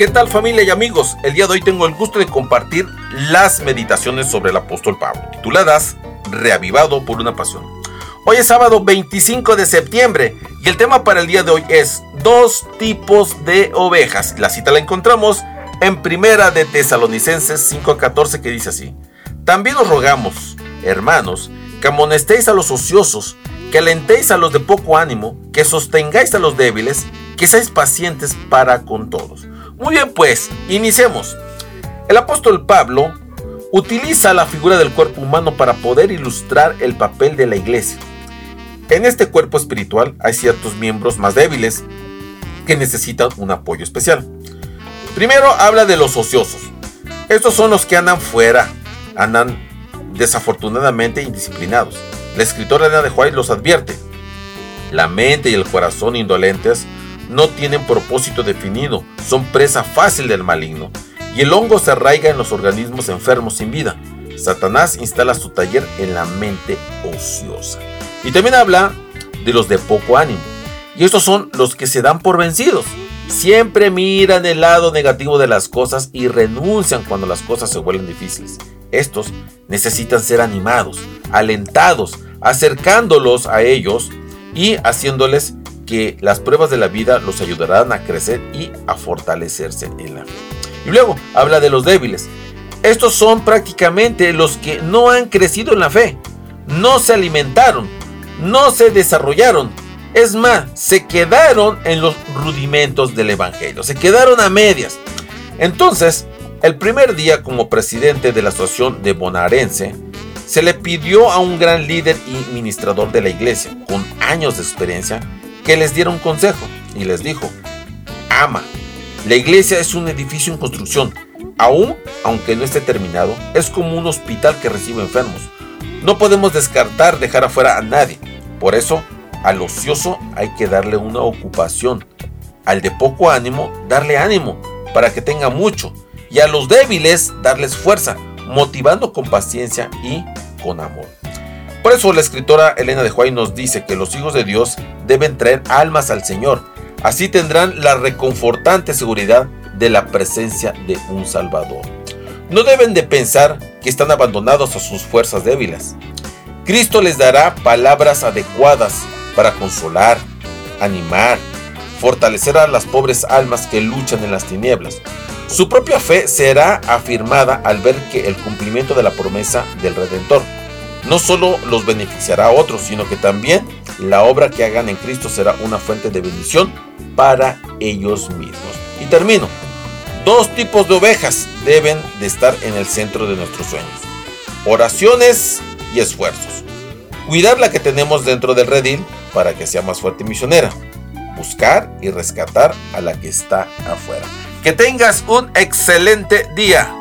¿Qué tal familia y amigos? El día de hoy tengo el gusto de compartir las meditaciones sobre el apóstol Pablo, tituladas Reavivado por una pasión. Hoy es sábado 25 de septiembre y el tema para el día de hoy es dos tipos de ovejas. La cita la encontramos en primera de Tesalonicenses 5:14 que dice así: También os rogamos, hermanos, que amonestéis a los ociosos, que alentéis a los de poco ánimo, que sostengáis a los débiles, que seáis pacientes para con todos. Muy bien, pues, iniciemos. El apóstol Pablo utiliza la figura del cuerpo humano para poder ilustrar el papel de la iglesia. En este cuerpo espiritual hay ciertos miembros más débiles que necesitan un apoyo especial. Primero habla de los ociosos. Estos son los que andan fuera, andan desafortunadamente indisciplinados. La escritora Ana de Juárez los advierte. La mente y el corazón indolentes no tienen propósito definido, son presa fácil del maligno, y el hongo se arraiga en los organismos enfermos sin vida. Satanás instala su taller en la mente ociosa. Y también habla de los de poco ánimo. Y estos son los que se dan por vencidos. Siempre miran el lado negativo de las cosas y renuncian cuando las cosas se vuelven difíciles. Estos necesitan ser animados, alentados, acercándolos a ellos y haciéndoles que las pruebas de la vida los ayudarán a crecer y a fortalecerse en la fe. Y luego habla de los débiles. Estos son prácticamente los que no han crecido en la fe, no se alimentaron, no se desarrollaron. Es más, se quedaron en los rudimentos del Evangelio, se quedaron a medias. Entonces, el primer día como presidente de la Asociación de Bonarense, se le pidió a un gran líder y ministrador de la iglesia, con años de experiencia, que les diera un consejo y les dijo, ama, la iglesia es un edificio en construcción, aún aunque no esté terminado, es como un hospital que recibe enfermos. No podemos descartar dejar afuera a nadie, por eso al ocioso hay que darle una ocupación, al de poco ánimo darle ánimo para que tenga mucho y a los débiles darles fuerza, motivando con paciencia y con amor. Por eso la escritora Elena de Huay nos dice que los hijos de Dios deben traer almas al Señor. Así tendrán la reconfortante seguridad de la presencia de un Salvador. No deben de pensar que están abandonados a sus fuerzas débiles. Cristo les dará palabras adecuadas para consolar, animar, fortalecer a las pobres almas que luchan en las tinieblas. Su propia fe será afirmada al ver que el cumplimiento de la promesa del Redentor no solo los beneficiará a otros, sino que también la obra que hagan en Cristo será una fuente de bendición para ellos mismos. Y termino. Dos tipos de ovejas deben de estar en el centro de nuestros sueños. Oraciones y esfuerzos. Cuidar la que tenemos dentro del redil para que sea más fuerte y misionera. Buscar y rescatar a la que está afuera. Que tengas un excelente día.